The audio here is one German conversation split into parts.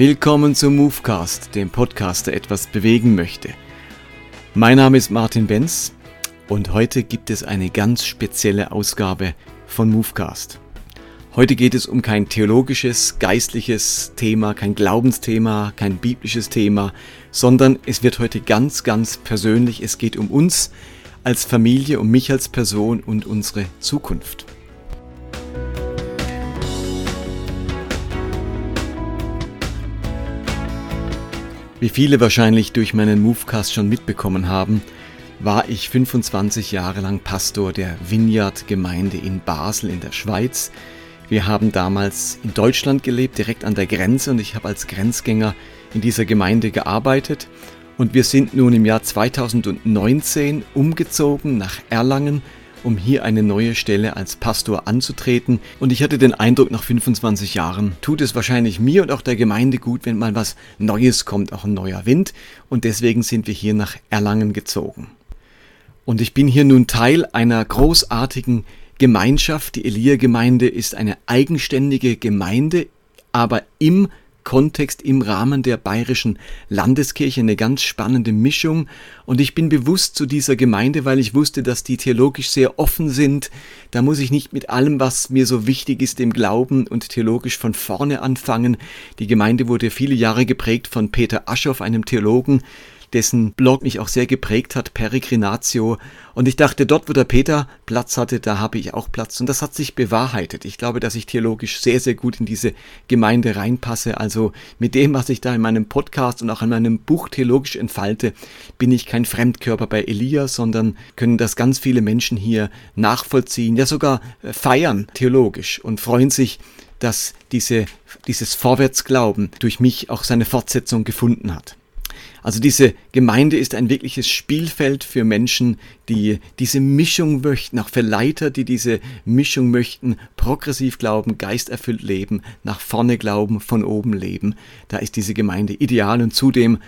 Willkommen zum Movecast, dem Podcast, der etwas bewegen möchte. Mein Name ist Martin Benz und heute gibt es eine ganz spezielle Ausgabe von Movecast. Heute geht es um kein theologisches, geistliches Thema, kein Glaubensthema, kein biblisches Thema, sondern es wird heute ganz, ganz persönlich. Es geht um uns als Familie, um mich als Person und unsere Zukunft. Wie viele wahrscheinlich durch meinen Movecast schon mitbekommen haben, war ich 25 Jahre lang Pastor der Vineyard-Gemeinde in Basel in der Schweiz. Wir haben damals in Deutschland gelebt, direkt an der Grenze, und ich habe als Grenzgänger in dieser Gemeinde gearbeitet. Und wir sind nun im Jahr 2019 umgezogen nach Erlangen, um hier eine neue Stelle als Pastor anzutreten. Und ich hatte den Eindruck, nach 25 Jahren tut es wahrscheinlich mir und auch der Gemeinde gut, wenn mal was Neues kommt, auch ein neuer Wind. Und deswegen sind wir hier nach Erlangen gezogen. Und ich bin hier nun Teil einer großartigen Gemeinschaft. Die Elia-Gemeinde ist eine eigenständige Gemeinde, aber im Kontext, im Rahmen der bayerischen Landeskirche eine ganz spannende Mischung. Und ich bin bewusst zu dieser Gemeinde, weil ich wusste, dass die theologisch sehr offen sind. Da muss ich nicht mit allem, was mir so wichtig ist, im Glauben und theologisch von vorne anfangen. Die Gemeinde wurde viele Jahre geprägt von Peter Aschoff, einem Theologen, dessen Blog mich auch sehr geprägt hat, Peregrinatio. Und ich dachte, dort, wo der Peter Platz hatte, da habe ich auch Platz. Und das hat sich bewahrheitet. Ich glaube, dass ich theologisch sehr, sehr gut in diese Gemeinde reinpasse. Also mit dem, was ich da in meinem Podcast und auch in meinem Buch theologisch entfalte, bin ich kein Fremdkörper bei Elia, sondern können das ganz viele Menschen hier nachvollziehen, ja sogar äh, feiern theologisch und freuen sich, dass diese, dieses Vorwärtsglauben durch mich auch seine Fortsetzung gefunden hat. Also diese Gemeinde ist ein wirkliches Spielfeld für Menschen, die diese Mischung möchten, auch für Leiter, die diese Mischung möchten, progressiv glauben, geisterfüllt leben, nach vorne glauben, von oben leben. Da ist diese Gemeinde ideal und zudem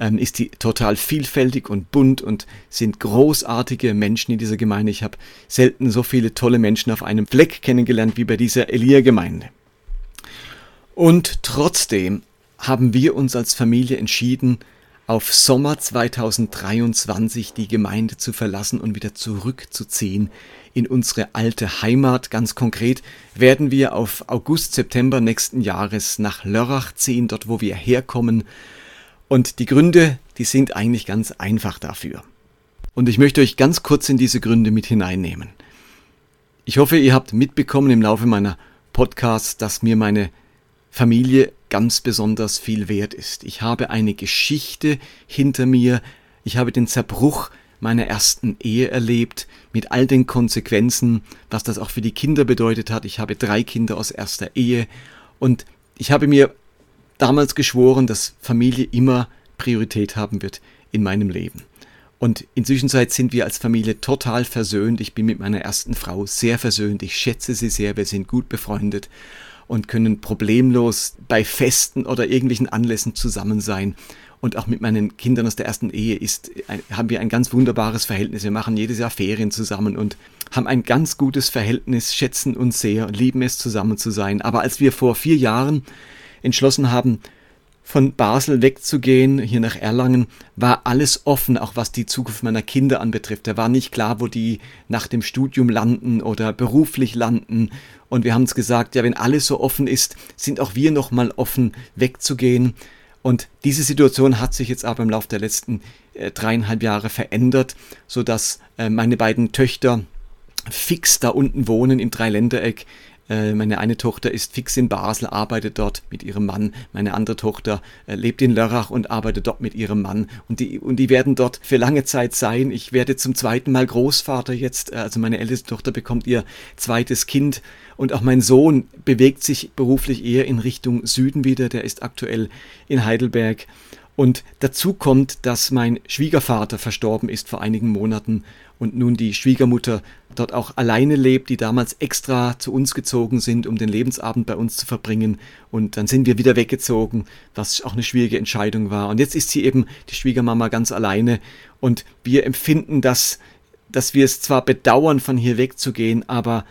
ähm, ist die total vielfältig und bunt und sind großartige Menschen in dieser Gemeinde. Ich habe selten so viele tolle Menschen auf einem Fleck kennengelernt wie bei dieser Elia-Gemeinde. Und trotzdem haben wir uns als Familie entschieden, auf Sommer 2023 die Gemeinde zu verlassen und wieder zurückzuziehen in unsere alte Heimat. Ganz konkret werden wir auf August, September nächsten Jahres nach Lörrach ziehen, dort wo wir herkommen. Und die Gründe, die sind eigentlich ganz einfach dafür. Und ich möchte euch ganz kurz in diese Gründe mit hineinnehmen. Ich hoffe, ihr habt mitbekommen im Laufe meiner Podcasts, dass mir meine Familie ganz besonders viel wert ist. Ich habe eine Geschichte hinter mir, ich habe den Zerbruch meiner ersten Ehe erlebt, mit all den Konsequenzen, was das auch für die Kinder bedeutet hat. Ich habe drei Kinder aus erster Ehe und ich habe mir damals geschworen, dass Familie immer Priorität haben wird in meinem Leben. Und inzwischen sind wir als Familie total versöhnt. Ich bin mit meiner ersten Frau sehr versöhnt. Ich schätze sie sehr. Wir sind gut befreundet und können problemlos bei Festen oder irgendwelchen Anlässen zusammen sein. Und auch mit meinen Kindern aus der ersten Ehe ist, haben wir ein ganz wunderbares Verhältnis. Wir machen jedes Jahr Ferien zusammen und haben ein ganz gutes Verhältnis, schätzen uns sehr lieben es zusammen zu sein. Aber als wir vor vier Jahren entschlossen haben, von Basel wegzugehen, hier nach Erlangen, war alles offen, auch was die Zukunft meiner Kinder anbetrifft. Da war nicht klar, wo die nach dem Studium landen oder beruflich landen. Und wir haben uns gesagt, ja, wenn alles so offen ist, sind auch wir nochmal offen, wegzugehen. Und diese Situation hat sich jetzt aber im Laufe der letzten äh, dreieinhalb Jahre verändert, sodass äh, meine beiden Töchter fix da unten wohnen im Dreiländereck meine eine Tochter ist fix in Basel, arbeitet dort mit ihrem Mann. Meine andere Tochter äh, lebt in Lörrach und arbeitet dort mit ihrem Mann. Und die, und die werden dort für lange Zeit sein. Ich werde zum zweiten Mal Großvater jetzt. Äh, also meine älteste Tochter bekommt ihr zweites Kind. Und auch mein Sohn bewegt sich beruflich eher in Richtung Süden wieder. Der ist aktuell in Heidelberg. Und dazu kommt, dass mein Schwiegervater verstorben ist vor einigen Monaten und nun die Schwiegermutter dort auch alleine lebt, die damals extra zu uns gezogen sind, um den Lebensabend bei uns zu verbringen. Und dann sind wir wieder weggezogen, was auch eine schwierige Entscheidung war. Und jetzt ist sie eben die Schwiegermama ganz alleine. Und wir empfinden das, dass wir es zwar bedauern, von hier wegzugehen, aber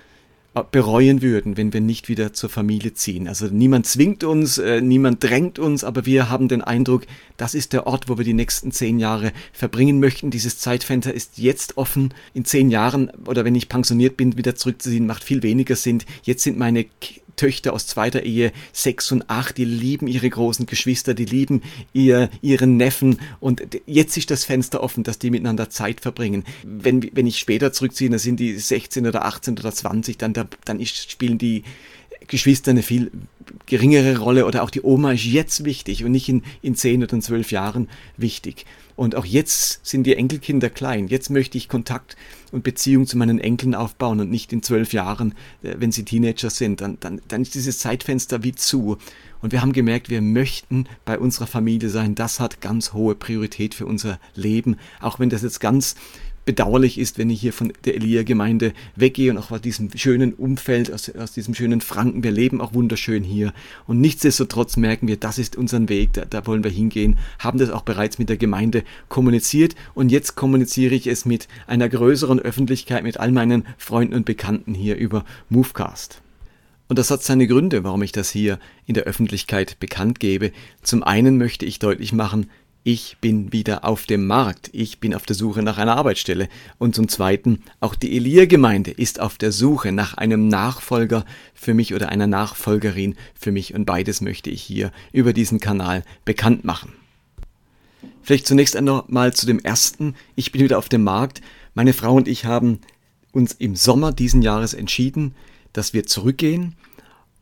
bereuen würden, wenn wir nicht wieder zur Familie ziehen. Also niemand zwingt uns, äh, niemand drängt uns, aber wir haben den Eindruck, das ist der Ort, wo wir die nächsten zehn Jahre verbringen möchten. Dieses Zeitfenster ist jetzt offen. In zehn Jahren oder wenn ich pensioniert bin, wieder zurückzuziehen, macht viel weniger Sinn. Jetzt sind meine Töchter aus zweiter Ehe, sechs und acht, die lieben ihre großen Geschwister, die lieben ihr, ihren Neffen und jetzt ist das Fenster offen, dass die miteinander Zeit verbringen. Wenn, wenn ich später zurückziehe, dann sind die 16 oder 18 oder 20, dann, dann ist, spielen die Geschwister eine viel geringere Rolle oder auch die Oma ist jetzt wichtig und nicht in, in 10 oder 12 Jahren wichtig. Und auch jetzt sind die Enkelkinder klein. Jetzt möchte ich Kontakt und Beziehung zu meinen Enkeln aufbauen und nicht in zwölf Jahren, äh, wenn sie Teenager sind. Dann, dann, dann ist dieses Zeitfenster wie zu. Und wir haben gemerkt, wir möchten bei unserer Familie sein. Das hat ganz hohe Priorität für unser Leben. Auch wenn das jetzt ganz bedauerlich ist, wenn ich hier von der Elia-Gemeinde weggehe und auch aus diesem schönen Umfeld, aus, aus, diesem schönen Franken. Wir leben auch wunderschön hier. Und nichtsdestotrotz merken wir, das ist unser Weg, da, da wollen wir hingehen, haben das auch bereits mit der Gemeinde kommuniziert und jetzt kommuniziere ich es mit einer größeren Öffentlichkeit, mit all meinen Freunden und Bekannten hier über Movecast. Und das hat seine Gründe, warum ich das hier in der Öffentlichkeit bekannt gebe. Zum einen möchte ich deutlich machen, ich bin wieder auf dem Markt, ich bin auf der Suche nach einer Arbeitsstelle. Und zum Zweiten, auch die Elia-Gemeinde ist auf der Suche nach einem Nachfolger für mich oder einer Nachfolgerin für mich. Und beides möchte ich hier über diesen Kanal bekannt machen. Vielleicht zunächst einmal zu dem ersten. Ich bin wieder auf dem Markt. Meine Frau und ich haben uns im Sommer diesen Jahres entschieden, dass wir zurückgehen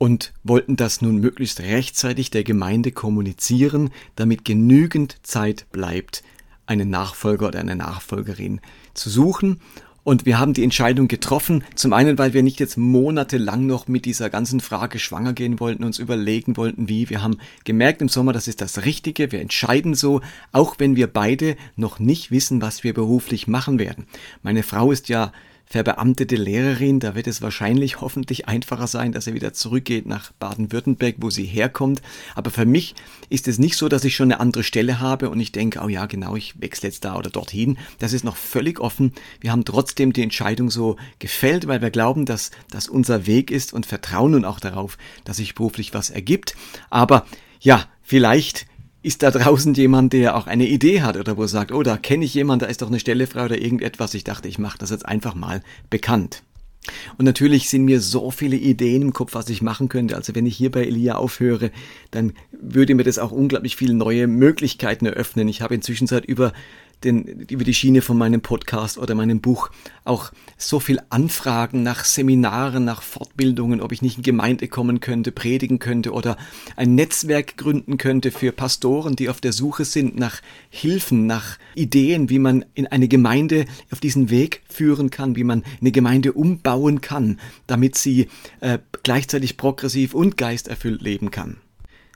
und wollten das nun möglichst rechtzeitig der Gemeinde kommunizieren, damit genügend Zeit bleibt, einen Nachfolger oder eine Nachfolgerin zu suchen. Und wir haben die Entscheidung getroffen, zum einen, weil wir nicht jetzt monatelang noch mit dieser ganzen Frage schwanger gehen wollten, uns überlegen wollten, wie. Wir haben gemerkt im Sommer, das ist das Richtige, wir entscheiden so, auch wenn wir beide noch nicht wissen, was wir beruflich machen werden. Meine Frau ist ja verbeamtete Lehrerin, da wird es wahrscheinlich hoffentlich einfacher sein, dass er wieder zurückgeht nach Baden-Württemberg, wo sie herkommt. Aber für mich ist es nicht so, dass ich schon eine andere Stelle habe und ich denke, oh ja, genau, ich wechsle jetzt da oder dorthin. Das ist noch völlig offen. Wir haben trotzdem die Entscheidung so gefällt, weil wir glauben, dass das unser Weg ist und vertrauen nun auch darauf, dass sich beruflich was ergibt. Aber ja, vielleicht ist da draußen jemand, der auch eine Idee hat oder wo sagt, oh, da kenne ich jemanden, da ist doch eine Stelle frei oder irgendetwas. Ich dachte, ich mache das jetzt einfach mal bekannt. Und natürlich sind mir so viele Ideen im Kopf, was ich machen könnte. Also wenn ich hier bei Elia aufhöre, dann würde mir das auch unglaublich viele neue Möglichkeiten eröffnen. Ich habe inzwischen seit über den, über die Schiene von meinem Podcast oder meinem Buch auch so viel Anfragen nach Seminaren, nach Fortbildungen, ob ich nicht in Gemeinde kommen könnte, predigen könnte oder ein Netzwerk gründen könnte für Pastoren, die auf der Suche sind nach Hilfen, nach Ideen, wie man in eine Gemeinde auf diesen Weg führen kann, wie man eine Gemeinde umbauen kann, damit sie äh, gleichzeitig progressiv und geisterfüllt leben kann.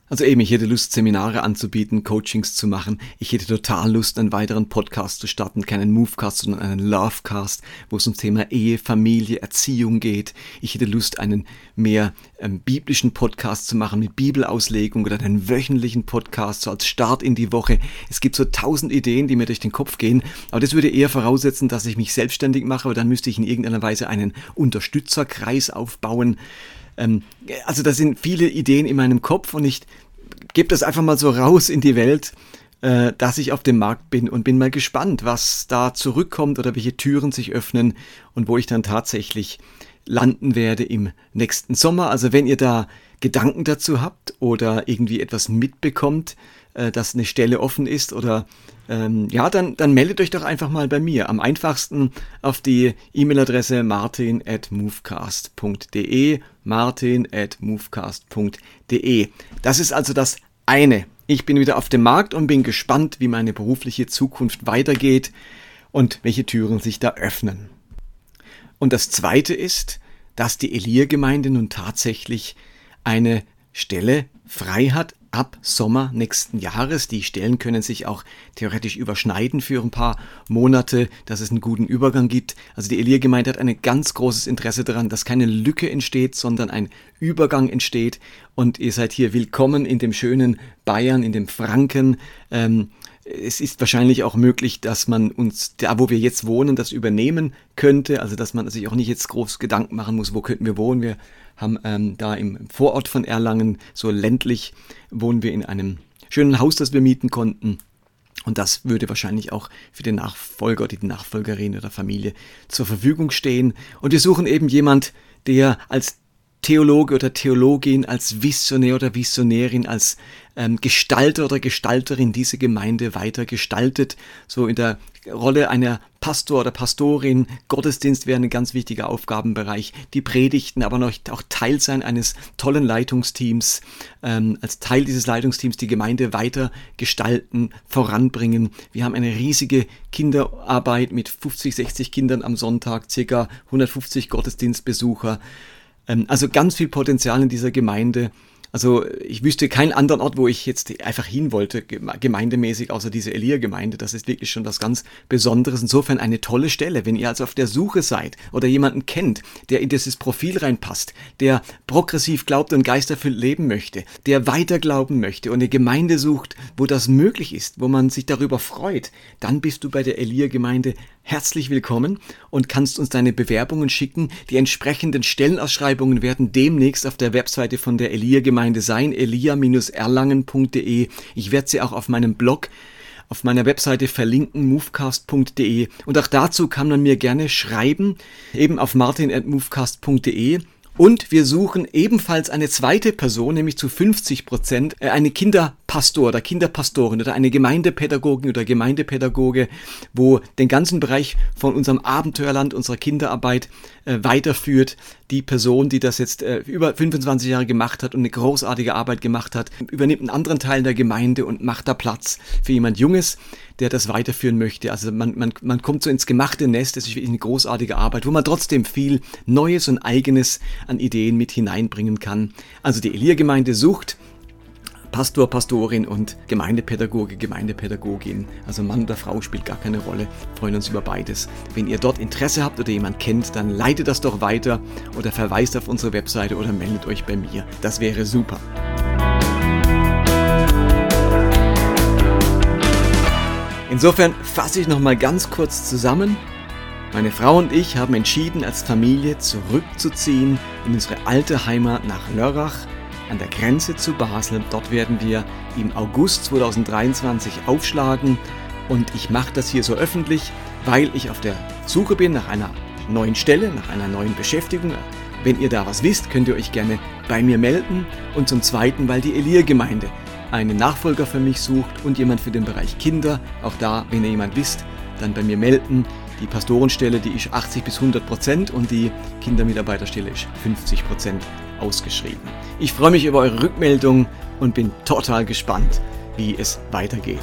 Also eben, ich hätte Lust, Seminare anzubieten, Coachings zu machen. Ich hätte total Lust, einen weiteren Podcast zu starten, keinen Movecast, sondern einen Lovecast, wo es ums Thema Ehe, Familie, Erziehung geht. Ich hätte Lust, einen mehr ähm, biblischen Podcast zu machen mit Bibelauslegung oder einen wöchentlichen Podcast, so als Start in die Woche. Es gibt so tausend Ideen, die mir durch den Kopf gehen, aber das würde eher voraussetzen, dass ich mich selbstständig mache, aber dann müsste ich in irgendeiner Weise einen Unterstützerkreis aufbauen. Ähm, also da sind viele Ideen in meinem Kopf und ich gebe das einfach mal so raus in die Welt, äh, dass ich auf dem Markt bin und bin mal gespannt, was da zurückkommt oder welche Türen sich öffnen und wo ich dann tatsächlich landen werde im nächsten Sommer. Also wenn ihr da Gedanken dazu habt oder irgendwie etwas mitbekommt, äh, dass eine Stelle offen ist oder ähm, ja, dann, dann meldet euch doch einfach mal bei mir. Am einfachsten auf die E-Mail-Adresse martin at movecast.de martin at movecast.de. Das ist also das eine. Ich bin wieder auf dem Markt und bin gespannt, wie meine berufliche Zukunft weitergeht und welche Türen sich da öffnen. Und das zweite ist, dass die Elia-Gemeinde nun tatsächlich eine Stelle frei hat ab Sommer nächsten Jahres. Die Stellen können sich auch theoretisch überschneiden für ein paar Monate, dass es einen guten Übergang gibt. Also die Elia-Gemeinde hat ein ganz großes Interesse daran, dass keine Lücke entsteht, sondern ein Übergang entsteht. Und ihr seid hier willkommen in dem schönen Bayern, in dem Franken. Ähm, es ist wahrscheinlich auch möglich, dass man uns da, wo wir jetzt wohnen, das übernehmen könnte. Also dass man sich auch nicht jetzt groß Gedanken machen muss, wo könnten wir wohnen. Wir haben ähm, da im Vorort von Erlangen, so ländlich, wohnen wir in einem schönen Haus, das wir mieten konnten. Und das würde wahrscheinlich auch für den Nachfolger oder die Nachfolgerin oder Familie zur Verfügung stehen. Und wir suchen eben jemand, der als Theologe oder Theologin, als Visionär oder Visionärin, als ähm, Gestalter oder Gestalterin diese Gemeinde weiter gestaltet. So in der Rolle einer Pastor oder Pastorin, Gottesdienst wäre ein ganz wichtiger Aufgabenbereich, die Predigten, aber noch auch Teil sein eines tollen Leitungsteams, ähm, als Teil dieses Leitungsteams die Gemeinde weiter gestalten, voranbringen. Wir haben eine riesige Kinderarbeit mit 50, 60 Kindern am Sonntag, circa 150 Gottesdienstbesucher. Ähm, also ganz viel Potenzial in dieser Gemeinde. Also ich wüsste keinen anderen Ort, wo ich jetzt einfach hin wollte, gemeindemäßig, außer diese Elia-Gemeinde. Das ist wirklich schon was ganz Besonderes. Insofern eine tolle Stelle. Wenn ihr also auf der Suche seid oder jemanden kennt, der in dieses Profil reinpasst, der progressiv glaubt und geisterfüllt leben möchte, der weiter glauben möchte und eine Gemeinde sucht, wo das möglich ist, wo man sich darüber freut, dann bist du bei der Elia-Gemeinde herzlich willkommen und kannst uns deine Bewerbungen schicken. Die entsprechenden Stellenausschreibungen werden demnächst auf der Webseite von der Elia-Gemeinde sein, elia-erlangen.de. Ich werde sie auch auf meinem Blog auf meiner Webseite verlinken, movecast.de. Und auch dazu kann man mir gerne schreiben, eben auf martin.movecast.de. Und wir suchen ebenfalls eine zweite Person, nämlich zu 50 Prozent, äh, eine Kinderpastor oder Kinderpastorin oder eine Gemeindepädagogin oder Gemeindepädagoge, wo den ganzen Bereich von unserem Abenteuerland, unserer Kinderarbeit äh, weiterführt. Die Person, die das jetzt äh, über 25 Jahre gemacht hat und eine großartige Arbeit gemacht hat, übernimmt einen anderen Teil der Gemeinde und macht da Platz für jemand Junges, der das weiterführen möchte. Also man, man, man kommt so ins gemachte Nest, das ist wirklich eine großartige Arbeit, wo man trotzdem viel Neues und Eigenes an Ideen mit hineinbringen kann. Also die Elia-Gemeinde sucht Pastor, Pastorin und Gemeindepädagoge, Gemeindepädagogin. Also Mann oder Frau spielt gar keine Rolle. Wir freuen uns über beides. Wenn ihr dort Interesse habt oder jemand kennt, dann leitet das doch weiter oder verweist auf unsere Webseite oder meldet euch bei mir. Das wäre super. Insofern fasse ich nochmal ganz kurz zusammen. Meine Frau und ich haben entschieden, als Familie zurückzuziehen in unsere alte Heimat nach Lörrach an der Grenze zu Basel. Dort werden wir im August 2023 aufschlagen und ich mache das hier so öffentlich, weil ich auf der Suche bin nach einer neuen Stelle, nach einer neuen Beschäftigung. Wenn ihr da was wisst, könnt ihr euch gerne bei mir melden. Und zum Zweiten, weil die Elia-Gemeinde einen Nachfolger für mich sucht und jemand für den Bereich Kinder. Auch da, wenn ihr jemand wisst, dann bei mir melden. Die Pastorenstelle, die ist 80 bis 100 Prozent und die Kindermitarbeiterstelle ist 50 Prozent ausgeschrieben. Ich freue mich über eure Rückmeldung und bin total gespannt, wie es weitergeht.